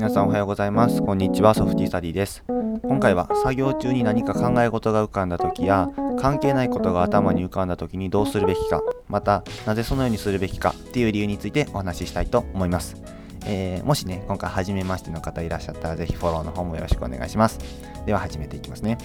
皆さんおはようございますこんにちはソフティスタディです今回は作業中に何か考え事が浮かんだ時や関係ないことが頭に浮かんだ時にどうするべきかまたなぜそのようにするべきかっていう理由についてお話ししたいと思いますえー、もしね、今回初めましての方いらっしゃったら、ぜひフォローの方もよろしくお願いします。では始めていきますね。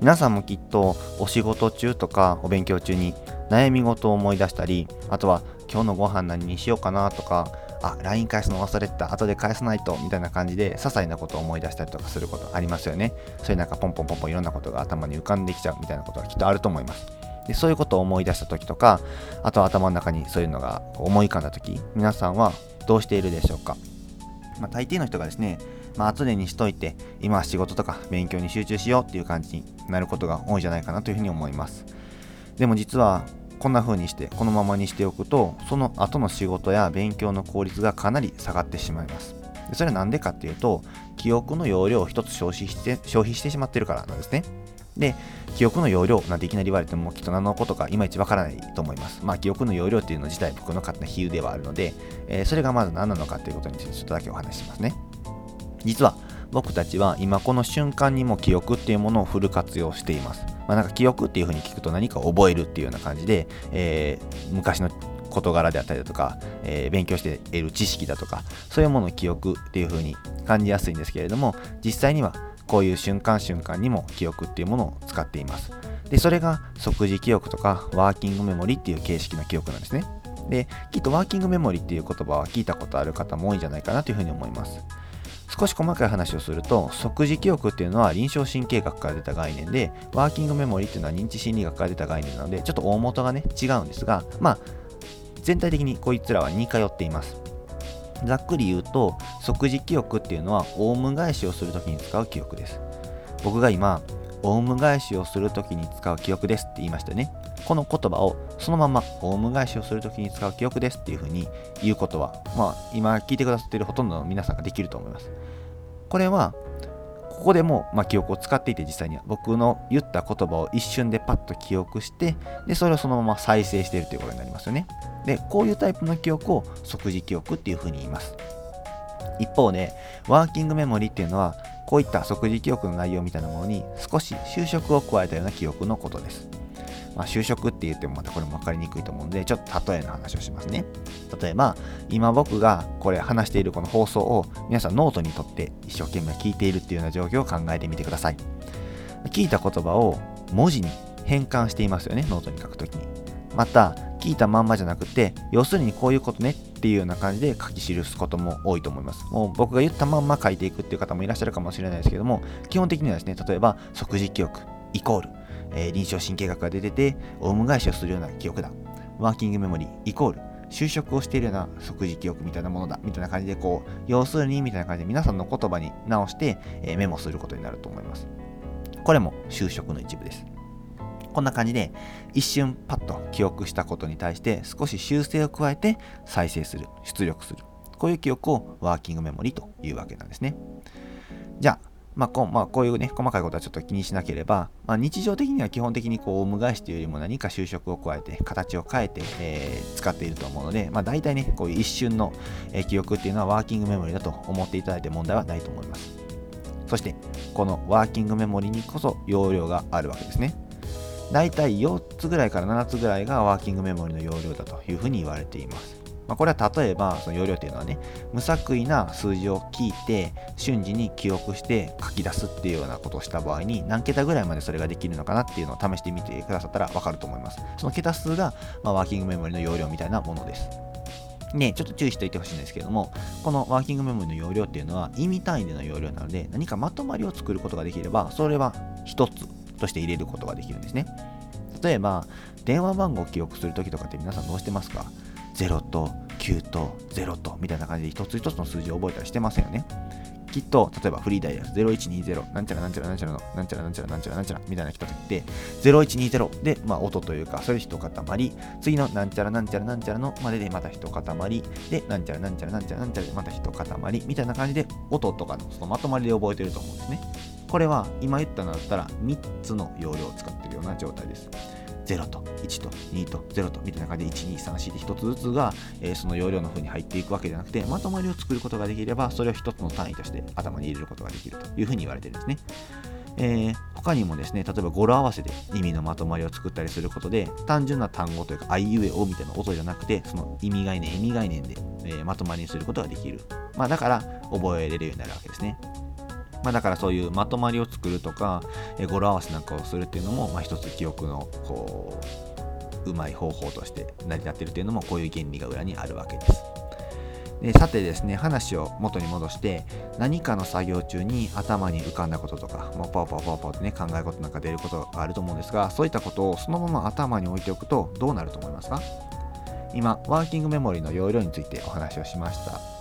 皆さんもきっとお仕事中とかお勉強中に悩み事を思い出したり、あとは今日のご飯何にしようかなとか、あ、LINE 返すの忘れてた、後で返さないと、みたいな感じで、些細なことを思い出したりとかすることありますよね。そういうなんかポンポンポンポンいろんなことが頭に浮かんできちゃうみたいなことはきっとあると思います。でそういうことを思い出した時とか、あとは頭の中にそういうのが思い浮かんだ時、皆さんはどうしているでしょうか。まあ、大抵の人がですね、まあ、後でにしといて、今は仕事とか勉強に集中しようっていう感じになることが多いんじゃないかなというふうに思います。でも実は、こんな風にしてこのままにしておくとその後の仕事や勉強の効率がかなり下がってしまいます。でそれは何でかっていうと記憶の容量を1つ消費して消費してしまってるからなんですね。で記憶の容量なんていきなり言われてもきっと何のことかいまいちわからないと思います。まあ記憶の容量っていうの自体僕の勝手な比喩ではあるので、えー、それがまず何なのかっていうことについてちょっとだけお話ししますね。実は僕たちは今この瞬間にも記憶っていうものをフル活用しています。まあ、なんか記憶っていう風に聞くと何か覚えるっていうような感じで、えー、昔の事柄であったりだとか、えー、勉強している知識だとか、そういうものを記憶っていう風に感じやすいんですけれども、実際にはこういう瞬間瞬間にも記憶っていうものを使っています。で、それが即時記憶とかワーキングメモリっていう形式の記憶なんですね。で、きっとワーキングメモリっていう言葉は聞いたことある方も多いんじゃないかなというふうに思います。少し細かい話をすると即時記憶っていうのは臨床神経学から出た概念でワーキングメモリーっていうのは認知心理学から出た概念なのでちょっと大元がね違うんですがまあ全体的にこいつらは似通っています。ざっくり言うと即時記憶っていうのはオウム返しをするときに使う記憶です。僕が今オウム返しをするときに使う記憶ですって言いましたね。この言葉をそのままオウム返しをするときに使う記憶ですっていうふうに言うことは、まあ、今聞いてくださっているほとんどの皆さんができると思います。これは、ここでも、まあ、記憶を使っていて実際には僕の言った言葉を一瞬でパッと記憶してでそれをそのまま再生しているということになりますよね。でこういうタイプの記憶を即時記憶っていうふうに言います。一方でワーキングメモリっていうのはこういった即時記憶の内容みたいなものに少し修飾を加えたような記憶のことです。まあ、就職って言ってもまたこれも分かりにくいと思うので、ちょっと例えの話をしますね。例えば、今僕がこれ話しているこの放送を皆さんノートにとって一生懸命聞いているっていうような状況を考えてみてください。聞いた言葉を文字に変換していますよね、ノートに書くときに。また、聞いたまんまじゃなくて、要するにこういうことねっていうような感じで書き記すことも多いと思います。もう僕が言ったまんま書いていくっていう方もいらっしゃるかもしれないですけども、基本的にはですね、例えば即時記憶イコールえー、臨床神経学が出てて、オウム返しをするような記憶だ。ワーキングメモリーイコール、修飾をしているような即時記憶みたいなものだ。みたいな感じで、こう、要するにみたいな感じで皆さんの言葉に直して、えー、メモすることになると思います。これも就職の一部です。こんな感じで、一瞬パッと記憶したことに対して少し修正を加えて再生する、出力する。こういう記憶をワーキングメモリーというわけなんですね。じゃあ、まあこまあ、こういうね、細かいことはちょっと気にしなければ、まあ、日常的には基本的にこう、オウム返しというよりも何か就職を加えて、形を変えて、えー、使っていると思うので、まあ、大体ね、こういう一瞬の、え、記憶っていうのはワーキングメモリだと思っていただいて問題はないと思います。そして、このワーキングメモリにこそ容量があるわけですね。大体4つぐらいから7つぐらいがワーキングメモリの容量だというふうに言われています。まあ、これは例えば、その容量っていうのはね、無作為な数字を聞いて、瞬時に記憶して書き出すっていうようなことをした場合に、何桁ぐらいまでそれができるのかなっていうのを試してみてくださったらわかると思います。その桁数が、まあ、ワーキングメモリの容量みたいなものです。ね、ちょっと注意しておいてほしいんですけども、このワーキングメモリの容量っていうのは意味単位での容量なので、何かまとまりを作ることができれば、それは一つとして入れることができるんですね。例えば、電話番号を記憶するときとかって皆さんどうしてますか？?0 と9と0とみたいな感じで一つ一つの数字を覚えたりしてませんよね。きっと、例えばフリーダイヤル0120なんちゃらなんちゃらなんちゃらのなんちゃらなんちゃらなんちゃらなんちゃらみたいな来た時って0120で、まあ、音というかそれ一塊次のなんちゃらなんちゃらなんちゃらのまででまた一塊でなんちゃらなんちゃらなんちゃらなんちゃらでまた一塊みたいな感じで音とかのそのまとまりで覚えてると思うんですね。これは今言ったのだったら3つの容量を使ってるような状態です。0と1と2と0とみたいな感じで1234って1つずつが、えー、その容量の風に入っていくわけじゃなくてまとまりを作ることができればそれを1つの単位として頭に入れることができるというふうに言われてるんですね。えー、他にもですね、例えば語呂合わせで意味のまとまりを作ったりすることで、単純な単語というか、あいうえおみたいな音じゃなくて、その意味概念、意味概念で、えー、まとまりにすることができる。まあ、だから、覚えれるようになるわけですね。まあ、だからそういうまとまりを作るとか、え、語呂合わせなんかをするっていうのも、まあ、一つ記憶のこううまい方法として成り立ってるっていうのもこういう原理が裏にあるわけです。でさてですね話を元に戻して何かの作業中に頭に浮かんだこととかもうポーポーポーポーってね考え事なんか出ることがあると思うんですがそういったことをそのまま頭に置いておくとどうなると思いますか？今ワーキングメモリの容量についてお話をしました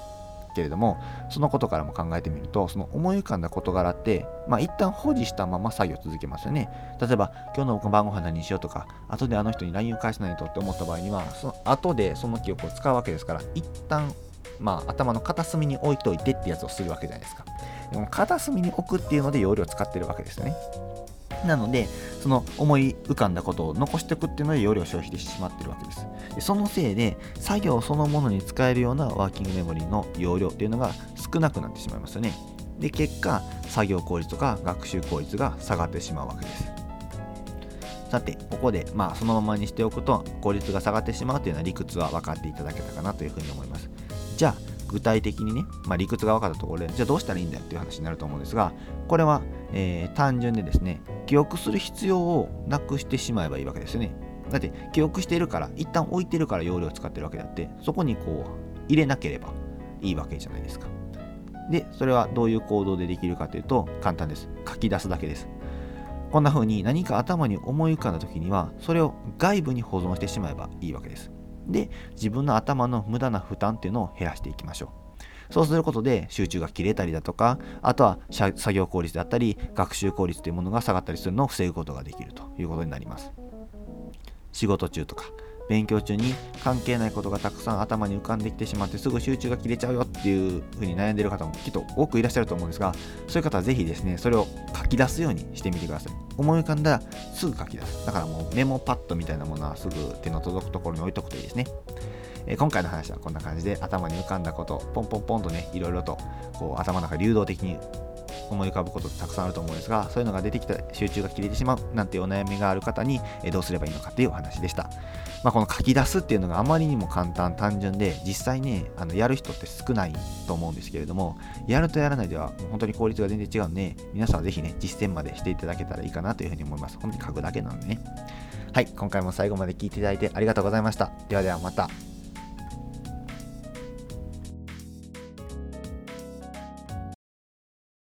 けれどもそのことからも考えてみるとその思い浮かんだ事柄ってまあ一旦保持したまま作業続けますよね例えば今日の晩ご飯何にしようとか後であの人に LINE を返さないとって思った場合にはその後でその記憶を使うわけですから一旦まあ、頭の片隅に置いといてってやつをするわけじゃないですか。でも片隅に置くっていうので容量を使ってるわけですよね。なので、その思い浮かんだことを残しておくっていうので容量を消費してしまってるわけです。でそのせいで、作業そのものに使えるようなワーキングメモリーの容量っていうのが少なくなってしまいますよね。で、結果、作業効率とか学習効率が下がってしまうわけです。さて、ここで、まあ、そのままにしておくと効率が下がってしまうというような理屈は分かっていただけたかなというふうに思います。じゃあ具体的にね、まあ、理屈が分かったところでじゃあどうしたらいいんだよっていう話になると思うんですがこれは、えー、単純でですね記憶する必要をなくしてしまえばいいわけですよね。だって記憶しているから一旦置いてるから容量を使ってるわけであってそこにこう入れなければいいわけじゃないですか。でそれはどういう行動でできるかというと簡単です。書き出すだけです。こんな風に何か頭に思い浮かんだ時にはそれを外部に保存してしまえばいいわけです。で、自分の頭の無駄な負担っていうのを減らしていきましょう。そうすることで集中が切れたりだとか、あとは作業効率であったり、学習効率というものが下がったりするのを防ぐことができるということになります。仕事中とか、勉強中に関係ないことがたくさん頭に浮かんできてしまってすぐ集中が切れちゃうよっていうふうに悩んでる方もきっと多くいらっしゃると思うんですがそういう方はぜひですねそれを書き出すようにしてみてください。思い浮かんだらすぐ書き出すだからもうメモパッドみたいなものはすぐ手の届くところに置いとくといいですね。え今回の話はこんな感じで頭に浮かんだことポンポンポンとねいろいろとこう頭の中流動的に思い浮かぶことたくさんあると思うんですがそういうのが出てきた集中が切れてしまうなんてお悩みがある方にどうすればいいのかっていうお話でした。まあ、この書き出すっていうのがあまりにも簡単単純で実際ねあのやる人って少ないと思うんですけれどもやるとやらないでは本当に効率が全然違うんで皆さんはぜひね実践までしていただけたらいいかなというふうに思います。本当に書くだけなのでね。はい今回も最後まで聞いていただいてありがとうございました。ではではまた。